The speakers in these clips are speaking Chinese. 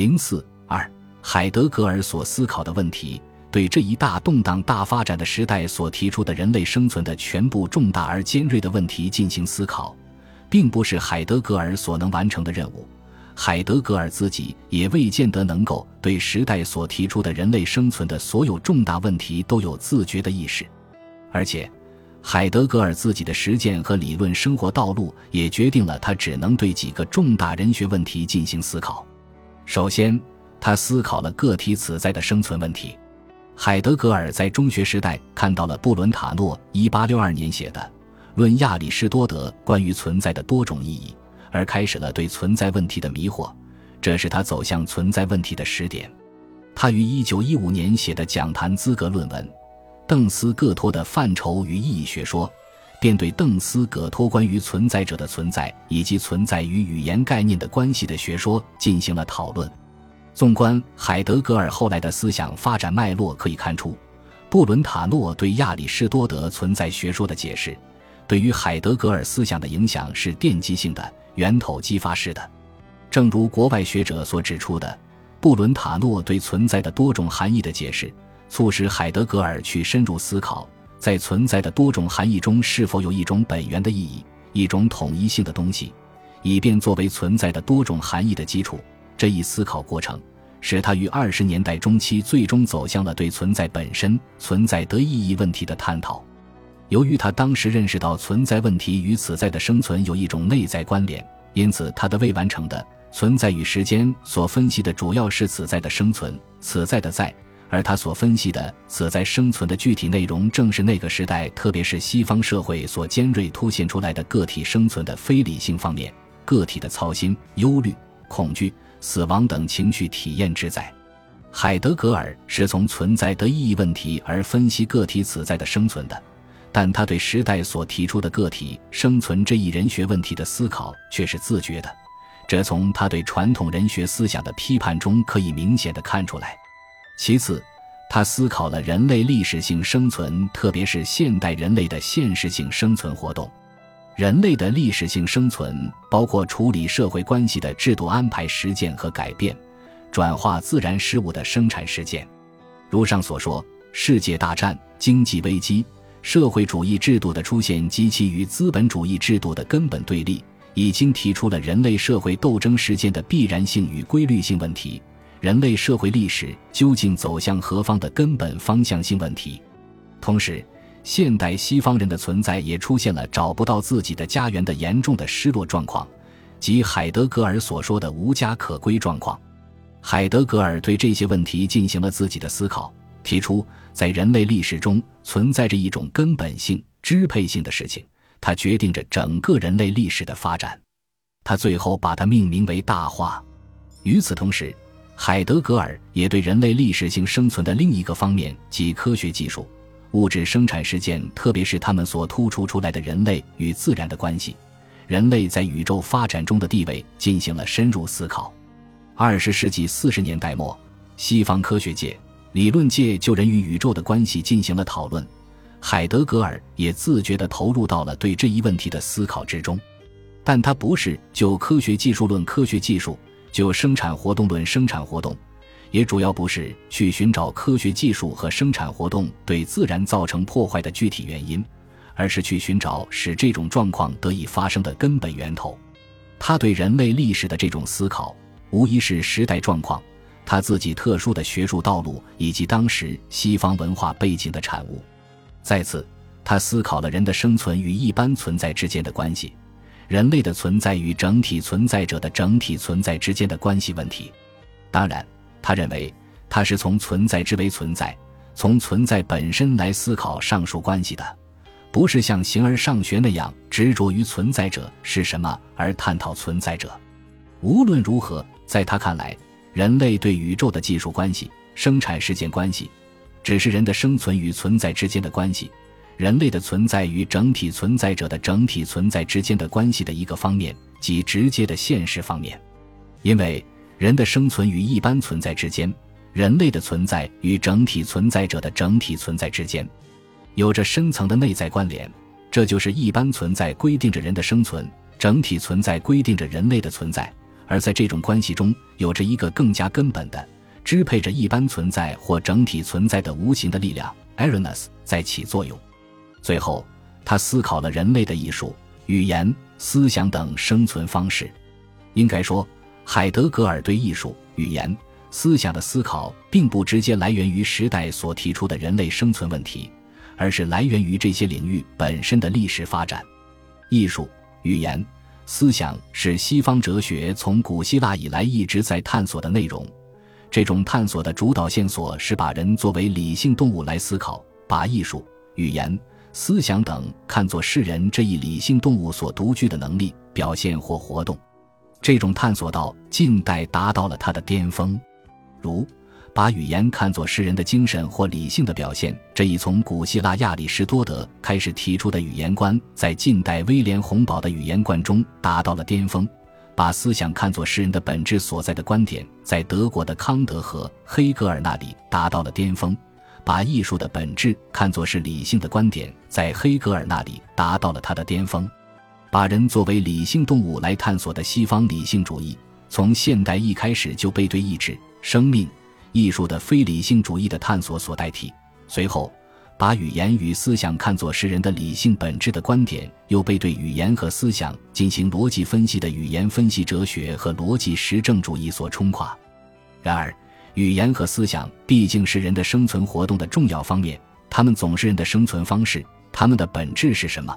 零四二，海德格尔所思考的问题，对这一大动荡、大发展的时代所提出的人类生存的全部重大而尖锐的问题进行思考，并不是海德格尔所能完成的任务。海德格尔自己也未见得能够对时代所提出的人类生存的所有重大问题都有自觉的意识，而且，海德格尔自己的实践和理论生活道路也决定了他只能对几个重大人学问题进行思考。首先，他思考了个体此在的生存问题。海德格尔在中学时代看到了布伦塔诺1862年写的《论亚里士多德关于存在的多种意义》，而开始了对存在问题的迷惑，这是他走向存在问题的始点。他于1915年写的讲坛资格论文《邓斯葛托的范畴与意义学说》，便对邓斯葛托关于存在者的存在以及存在与语言概念的关系的学说进行了讨论。纵观海德格尔后来的思想发展脉络，可以看出，布伦塔诺对亚里士多德存在学说的解释，对于海德格尔思想的影响是奠基性的、源头激发式的。正如国外学者所指出的，布伦塔诺对存在的多种含义的解释，促使海德格尔去深入思考。在存在的多种含义中，是否有一种本源的意义，一种统一性的东西，以便作为存在的多种含义的基础？这一思考过程，使他于二十年代中期最终走向了对存在本身、存在得意义问题的探讨。由于他当时认识到存在问题与此在的生存有一种内在关联，因此他的未完成的存在与时间所分析的主要是此在的生存、此在的在。而他所分析的此在生存的具体内容，正是那个时代，特别是西方社会所尖锐凸显出来的个体生存的非理性方面，个体的操心、忧虑、恐惧、死亡等情绪体验之在。海德格尔是从存在的意义问题而分析个体此在的生存的，但他对时代所提出的个体生存这一人学问题的思考却是自觉的，这从他对传统人学思想的批判中可以明显的看出来。其次，他思考了人类历史性生存，特别是现代人类的现实性生存活动。人类的历史性生存包括处理社会关系的制度安排实践和改变，转化自然事物的生产实践。如上所说，世界大战、经济危机、社会主义制度的出现及其与资本主义制度的根本对立，已经提出了人类社会斗争实践的必然性与规律性问题。人类社会历史究竟走向何方的根本方向性问题，同时，现代西方人的存在也出现了找不到自己的家园的严重的失落状况，即海德格尔所说的无家可归状况。海德格尔对这些问题进行了自己的思考，提出在人类历史中存在着一种根本性、支配性的事情，它决定着整个人类历史的发展。他最后把它命名为大化。与此同时，海德格尔也对人类历史性生存的另一个方面，即科学技术、物质生产实践，特别是他们所突出出来的人类与自然的关系、人类在宇宙发展中的地位，进行了深入思考。二十世纪四十年代末，西方科学界、理论界就人与宇宙的关系进行了讨论，海德格尔也自觉地投入到了对这一问题的思考之中，但他不是就科学技术论科学技术。就生产活动论生产活动，也主要不是去寻找科学技术和生产活动对自然造成破坏的具体原因，而是去寻找使这种状况得以发生的根本源头。他对人类历史的这种思考，无疑是时代状况、他自己特殊的学术道路以及当时西方文化背景的产物。再次，他思考了人的生存与一般存在之间的关系。人类的存在与整体存在者的整体存在之间的关系问题，当然，他认为他是从存在之为存在，从存在本身来思考上述关系的，不是像形而上学那样执着于存在者是什么而探讨存在者。无论如何，在他看来，人类对宇宙的技术关系、生产实践关系，只是人的生存与存在之间的关系。人类的存在与整体存在者的整体存在之间的关系的一个方面，即直接的现实方面。因为人的生存与一般存在之间，人类的存在与整体存在者的整体存在之间，有着深层的内在关联。这就是一般存在规定着人的生存，整体存在规定着人类的存在，而在这种关系中，有着一个更加根本的、支配着一般存在或整体存在的无形的力量，Arenas 在起作用。最后，他思考了人类的艺术、语言、思想等生存方式。应该说，海德格尔对艺术、语言、思想的思考，并不直接来源于时代所提出的人类生存问题，而是来源于这些领域本身的历史发展。艺术、语言。思想是西方哲学从古希腊以来一直在探索的内容。这种探索的主导线索是把人作为理性动物来思考，把艺术、语言、思想等看作世人这一理性动物所独具的能力、表现或活动。这种探索到近代达到了它的巅峰，如。把语言看作是人的精神或理性的表现，这一从古希腊亚里士多德开始提出的语言观，在近代威廉洪堡的语言观中达到了巅峰。把思想看作诗人的本质所在的观点，在德国的康德和黑格尔那里达到了巅峰。把艺术的本质看作是理性的观点，在黑格尔那里达到了它的巅峰。把人作为理性动物来探索的西方理性主义，从现代一开始就被对意志、生命。艺术的非理性主义的探索所代替，随后把语言与思想看作是人的理性本质的观点，又被对语言和思想进行逻辑分析的语言分析哲学和逻辑实证主义所冲垮。然而，语言和思想毕竟是人的生存活动的重要方面，他们总是人的生存方式。他们的本质是什么？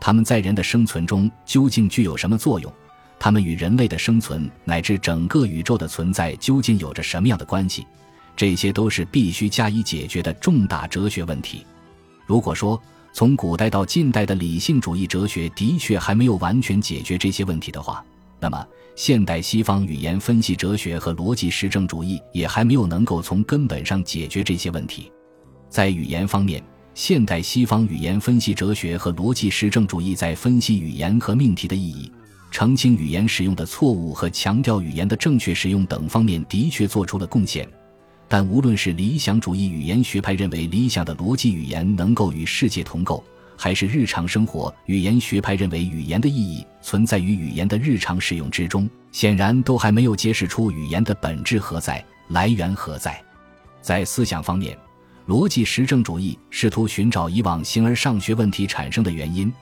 他们在人的生存中究竟具有什么作用？他们与人类的生存乃至整个宇宙的存在究竟有着什么样的关系？这些都是必须加以解决的重大哲学问题。如果说从古代到近代的理性主义哲学的确还没有完全解决这些问题的话，那么现代西方语言分析哲学和逻辑实证主义也还没有能够从根本上解决这些问题。在语言方面，现代西方语言分析哲学和逻辑实证主义在分析语言和命题的意义。澄清语言使用的错误和强调语言的正确使用等方面的确做出了贡献，但无论是理想主义语言学派认为理想的逻辑语言能够与世界同构，还是日常生活语言学派认为语言的意义存在于语言的日常使用之中，显然都还没有揭示出语言的本质何在、来源何在。在思想方面，逻辑实证主义试图寻找以往形而上学问题产生的原因。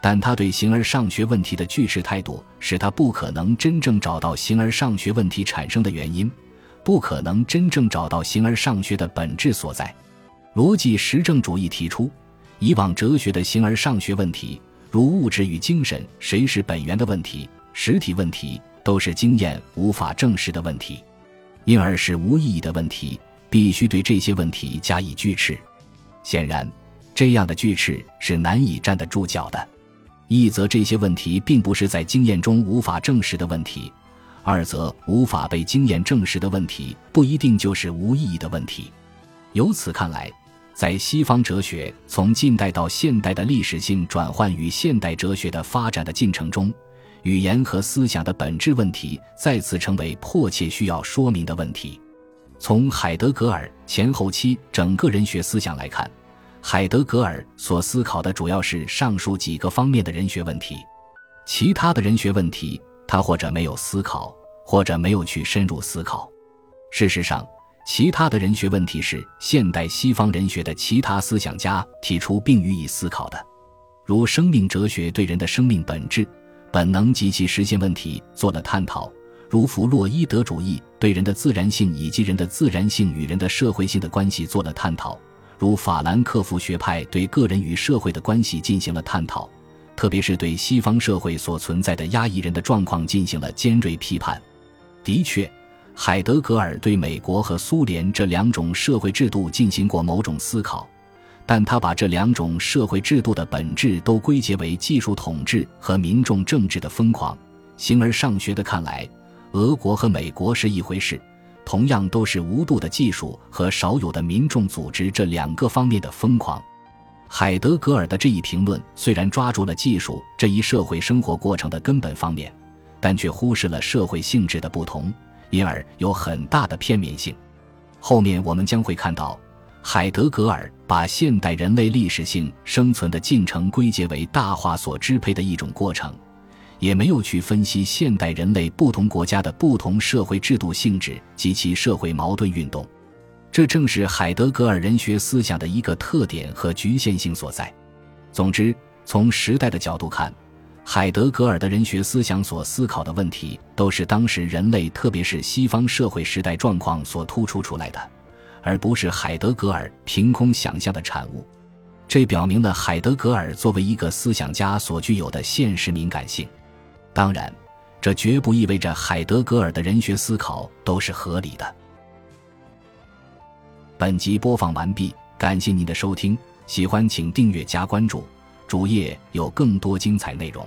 但他对形而上学问题的拒斥态度，使他不可能真正找到形而上学问题产生的原因，不可能真正找到形而上学的本质所在。逻辑实证主义提出，以往哲学的形而上学问题，如物质与精神谁是本源的问题、实体问题，都是经验无法证实的问题，因而是无意义的问题，必须对这些问题加以拒斥。显然，这样的拒斥是难以站得住脚的。一则这些问题并不是在经验中无法证实的问题，二则无法被经验证实的问题不一定就是无意义的问题。由此看来，在西方哲学从近代到现代的历史性转换与现代哲学的发展的进程中，语言和思想的本质问题再次成为迫切需要说明的问题。从海德格尔前后期整个人学思想来看。海德格尔所思考的主要是上述几个方面的人学问题，其他的人学问题他或者没有思考，或者没有去深入思考。事实上，其他的人学问题是现代西方人学的其他思想家提出并予以思考的，如生命哲学对人的生命本质、本能及其实现问题做了探讨，如弗洛伊德主义对人的自然性以及人的自然性与人的社会性的关系做了探讨。如法兰克福学派对个人与社会的关系进行了探讨，特别是对西方社会所存在的压抑人的状况进行了尖锐批判。的确，海德格尔对美国和苏联这两种社会制度进行过某种思考，但他把这两种社会制度的本质都归结为技术统治和民众政治的疯狂。形而上学的看来，俄国和美国是一回事。同样都是无度的技术和少有的民众组织这两个方面的疯狂。海德格尔的这一评论虽然抓住了技术这一社会生活过程的根本方面，但却忽视了社会性质的不同，因而有很大的片面性。后面我们将会看到，海德格尔把现代人类历史性生存的进程归结为大化所支配的一种过程。也没有去分析现代人类不同国家的不同社会制度性质及其社会矛盾运动。这正是海德格尔人学思想的一个特点和局限性所在。总之，从时代的角度看，海德格尔的人学思想所思考的问题，都是当时人类，特别是西方社会时代状况所突出出来的，而不是海德格尔凭空想象的产物。这表明了海德格尔作为一个思想家所具有的现实敏感性。当然，这绝不意味着海德格尔的人学思考都是合理的。本集播放完毕，感谢您的收听，喜欢请订阅加关注，主页有更多精彩内容。